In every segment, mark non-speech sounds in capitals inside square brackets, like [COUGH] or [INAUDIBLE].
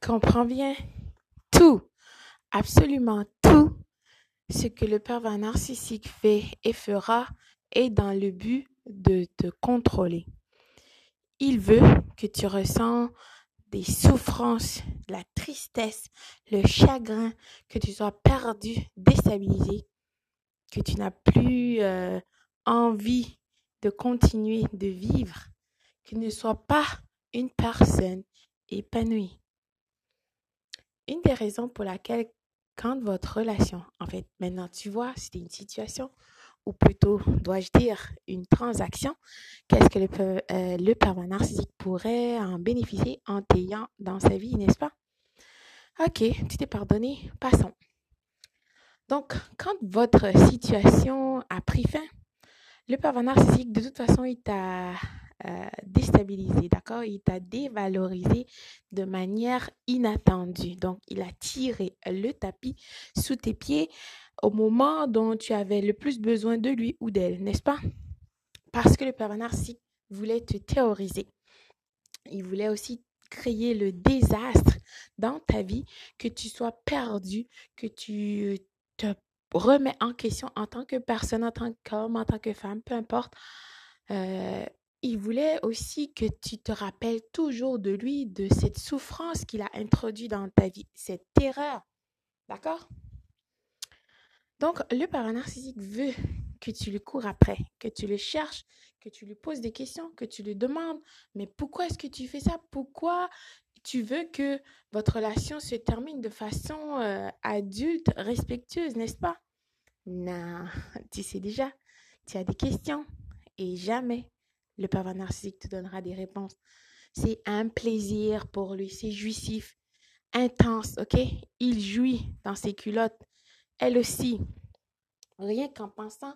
comprends bien tout, absolument tout ce que le pervers narcissique fait et fera est dans le but de te contrôler. Il veut que tu ressens des souffrances, la tristesse, le chagrin, que tu sois perdu, déstabilisé, que tu n'as plus euh, envie de continuer de vivre, que tu ne sois pas une personne épanouie. Une des raisons pour laquelle quand votre relation, en fait, maintenant tu vois, c'est une situation, ou plutôt, dois-je dire, une transaction, qu'est-ce que le, euh, le pervers narcissique pourrait en bénéficier en t'ayant dans sa vie, n'est-ce pas? Ok, tu t'es pardonné, passons. Donc, quand votre situation a pris fin, le pervers narcissique, de toute façon, il t'a euh, déstabilisé, d'accord? Il t'a dévalorisé de manière inattendue. Donc, il a tiré le tapis sous tes pieds au moment dont tu avais le plus besoin de lui ou d'elle, n'est-ce pas? Parce que le pervers narcissique voulait te théoriser. Il voulait aussi créer le désastre dans ta vie, que tu sois perdu, que tu te remets en question en tant que personne, en tant qu'homme, en tant que femme, peu importe. Euh, il voulait aussi que tu te rappelles toujours de lui, de cette souffrance qu'il a introduite dans ta vie, cette terreur. D'accord? Donc, le parent veut que tu le cours après, que tu le cherches, que tu lui poses des questions, que tu lui demandes, mais pourquoi est-ce que tu fais ça? Pourquoi tu veux que votre relation se termine de façon euh, adulte, respectueuse, n'est-ce pas? Non, [LAUGHS] tu sais déjà, tu as des questions et jamais le pervers narcissique te donnera des réponses. C'est un plaisir pour lui, c'est jouissif, intense, ok? Il jouit dans ses culottes. Elle aussi. Rien qu'en pensant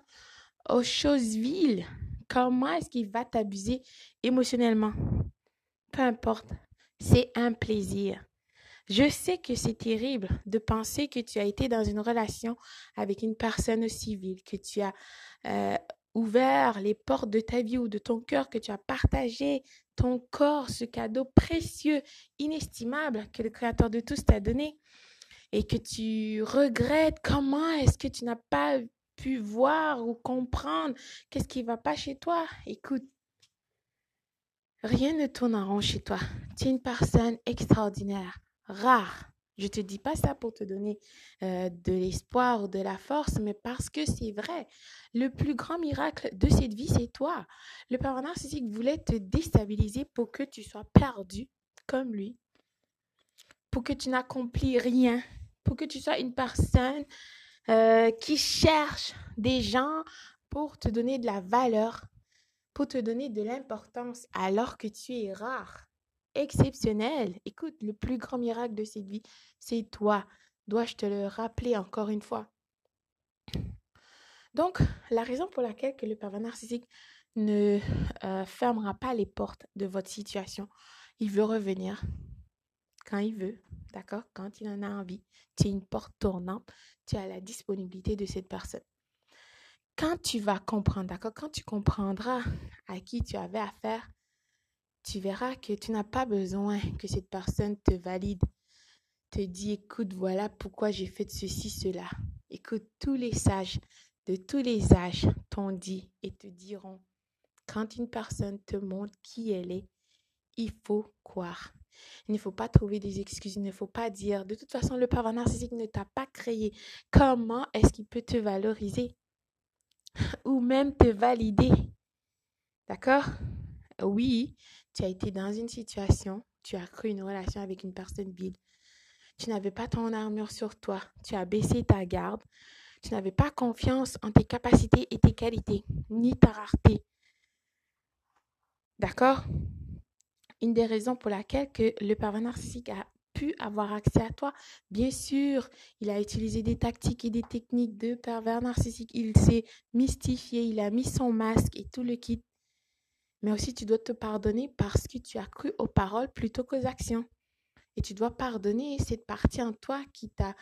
aux choses viles, comment est-ce qu'il va t'abuser émotionnellement? Peu importe, c'est un plaisir. Je sais que c'est terrible de penser que tu as été dans une relation avec une personne civile, que tu as euh, ouvert les portes de ta vie ou de ton cœur, que tu as partagé ton corps, ce cadeau précieux, inestimable que le Créateur de tous t'a donné, et que tu regrettes comment est-ce que tu n'as pas pu voir ou comprendre qu'est-ce qui ne va pas chez toi? Écoute, rien ne tourne en rond chez toi. Tu es une personne extraordinaire, rare, je te dis pas ça pour te donner euh, de l'espoir ou de la force, mais parce que c'est vrai. Le plus grand miracle de cette vie, c'est toi. Le parent narcissique voulait te déstabiliser pour que tu sois perdu comme lui, pour que tu n'accomplis rien, pour que tu sois une personne euh, qui cherche des gens pour te donner de la valeur, pour te donner de l'importance alors que tu es rare exceptionnel. Écoute, le plus grand miracle de cette vie, c'est toi. Dois-je te le rappeler encore une fois? Donc, la raison pour laquelle que le pervers narcissique ne euh, fermera pas les portes de votre situation, il veut revenir quand il veut, d'accord? Quand il en a envie. Tu es une porte tournante, tu as la disponibilité de cette personne. Quand tu vas comprendre, d'accord? Quand tu comprendras à qui tu avais affaire, tu verras que tu n'as pas besoin que cette personne te valide, te dit, écoute, voilà pourquoi j'ai fait ceci, cela. Écoute, tous les sages de tous les âges t'ont dit et te diront, quand une personne te montre qui elle est, il faut croire. Il ne faut pas trouver des excuses, il ne faut pas dire, de toute façon, le pervers narcissique ne t'a pas créé. Comment est-ce qu'il peut te valoriser ou même te valider? D'accord? Oui, tu as été dans une situation, tu as cru une relation avec une personne vide. Tu n'avais pas ton armure sur toi. Tu as baissé ta garde. Tu n'avais pas confiance en tes capacités et tes qualités, ni ta rareté. D'accord? Une des raisons pour laquelle que le pervers narcissique a pu avoir accès à toi, bien sûr, il a utilisé des tactiques et des techniques de pervers narcissique. Il s'est mystifié, il a mis son masque et tout le kit mais aussi tu dois te pardonner parce que tu as cru aux paroles plutôt qu'aux actions. Et tu dois pardonner cette partie en toi qui t'a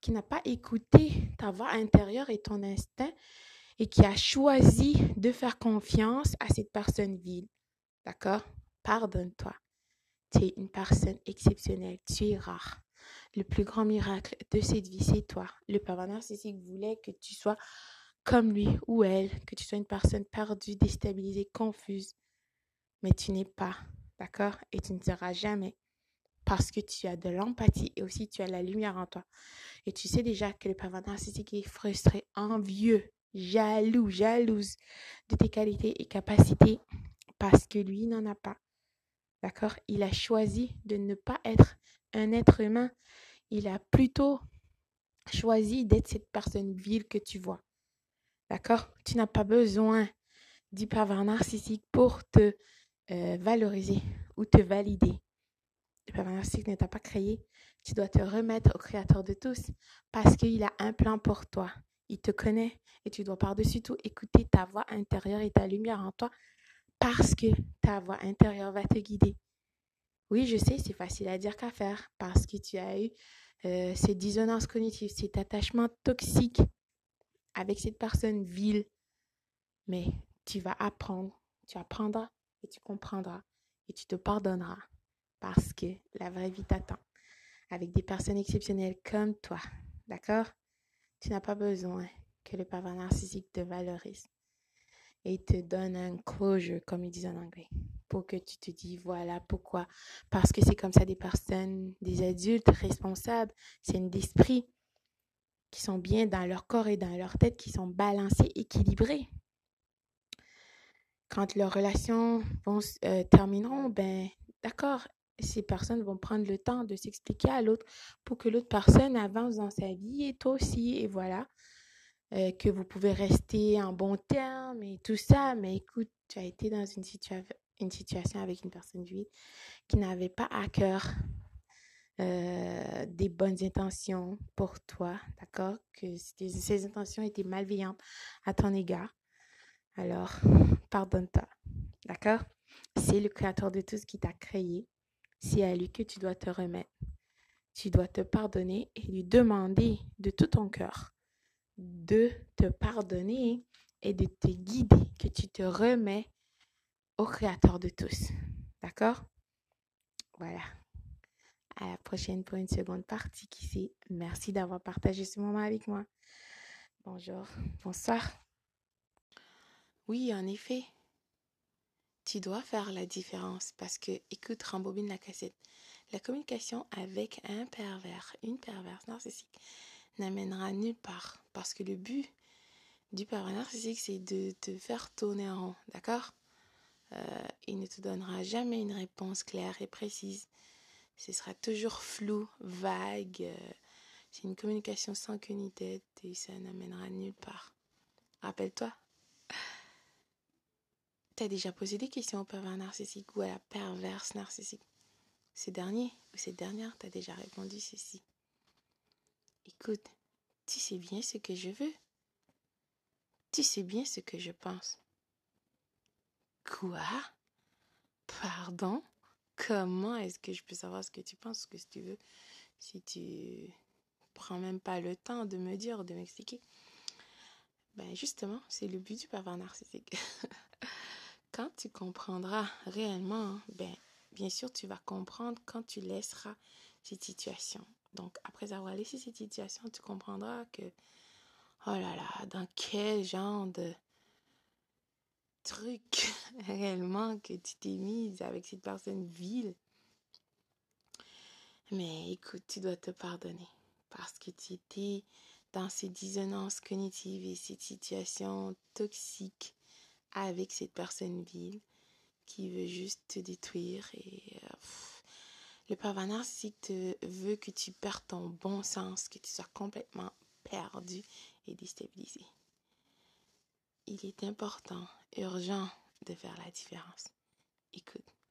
qui n'a pas écouté ta voix intérieure et ton instinct et qui a choisi de faire confiance à cette personne vile. D'accord? Pardonne-toi. Tu es une personne exceptionnelle. Tu es rare. Le plus grand miracle de cette vie, c'est toi. Le pervers narcissique voulait que tu sois comme lui ou elle, que tu sois une personne perdue, déstabilisée, confuse. Mais tu n'es pas, d'accord? Et tu ne seras jamais parce que tu as de l'empathie et aussi tu as la lumière en toi. Et tu sais déjà que le pervers narcissique est frustré, envieux, jaloux, jalouse de tes qualités et capacités parce que lui n'en a pas. D'accord? Il a choisi de ne pas être un être humain. Il a plutôt choisi d'être cette personne vile que tu vois. D'accord? Tu n'as pas besoin du pervers narcissique pour te euh, valoriser ou te valider. Le pervers narcissique ne t'a pas créé. Tu dois te remettre au Créateur de tous parce qu'il a un plan pour toi. Il te connaît et tu dois par-dessus tout écouter ta voix intérieure et ta lumière en toi parce que ta voix intérieure va te guider. Oui, je sais, c'est facile à dire qu'à faire parce que tu as eu euh, cette dissonance cognitive, cet attachement toxique avec cette personne vile. Mais tu vas apprendre, tu apprendras et tu comprendras et tu te pardonneras parce que la vraie vie t'attend avec des personnes exceptionnelles comme toi. D'accord? Tu n'as pas besoin que le pervers narcissique te valorise et te donne un closure, comme ils disent en anglais, pour que tu te dis, voilà pourquoi. Parce que c'est comme ça des personnes, des adultes responsables, c'est d'esprit qui sont bien dans leur corps et dans leur tête, qui sont balancés, équilibrés. Quand leurs relations vont, euh, termineront, ben d'accord, ces personnes vont prendre le temps de s'expliquer à l'autre pour que l'autre personne avance dans sa vie et toi aussi, et voilà. Euh, que vous pouvez rester en bon terme et tout ça, mais écoute, tu as été dans une, situation avec une personne qui n'avait pas à cœur euh, des bonnes intentions pour toi, d'accord Que ces intentions étaient malveillantes à ton égard. Alors, pardonne-toi, d'accord? C'est le créateur de tout ce qui t'a créé. C'est à lui que tu dois te remettre. Tu dois te pardonner et lui demander de tout ton cœur de te pardonner et de te guider, que tu te remets au Créateur de tous. D'accord? Voilà. À la prochaine pour une seconde partie qui. Merci d'avoir partagé ce moment avec moi. Bonjour, bonsoir. Oui, en effet, tu dois faire la différence parce que, écoute, rembobine la cassette. La communication avec un pervers, une perverse narcissique, n'amènera nulle part. Parce que le but du pervers narcissique, c'est de te faire tourner en rond. D'accord? Euh, Il ne te donnera jamais une réponse claire et précise. Ce sera toujours flou, vague. Euh, c'est une communication sans queue ni tête et ça n'amènera nulle part. Rappelle-toi. Tu as déjà posé des questions au pervers narcissique ou à la perverse narcissique? Ce dernier ou cette dernière t'a déjà répondu ceci. Écoute, tu sais bien ce que je veux. Tu sais bien ce que je pense. Quoi? Pardon? Comment est-ce que je peux savoir ce que tu penses, ce que tu veux, si tu prends même pas le temps de me dire, de m'expliquer Ben justement, c'est le but du pervers narcissique. [LAUGHS] quand tu comprendras réellement, ben bien sûr, tu vas comprendre quand tu laisseras cette situation donc, après avoir laissé cette situation, tu comprendras que, oh là là, dans quel genre de truc [LAUGHS] réellement que tu t'es mise avec cette personne vile. Mais écoute, tu dois te pardonner parce que tu étais dans ces dissonances cognitives et cette situation toxique avec cette personne vile qui veut juste te détruire et euh, le pervers narcissique veut que tu perds ton bon sens, que tu sois complètement perdu et déstabilisé. Il est important, urgent de faire la différence. Écoute,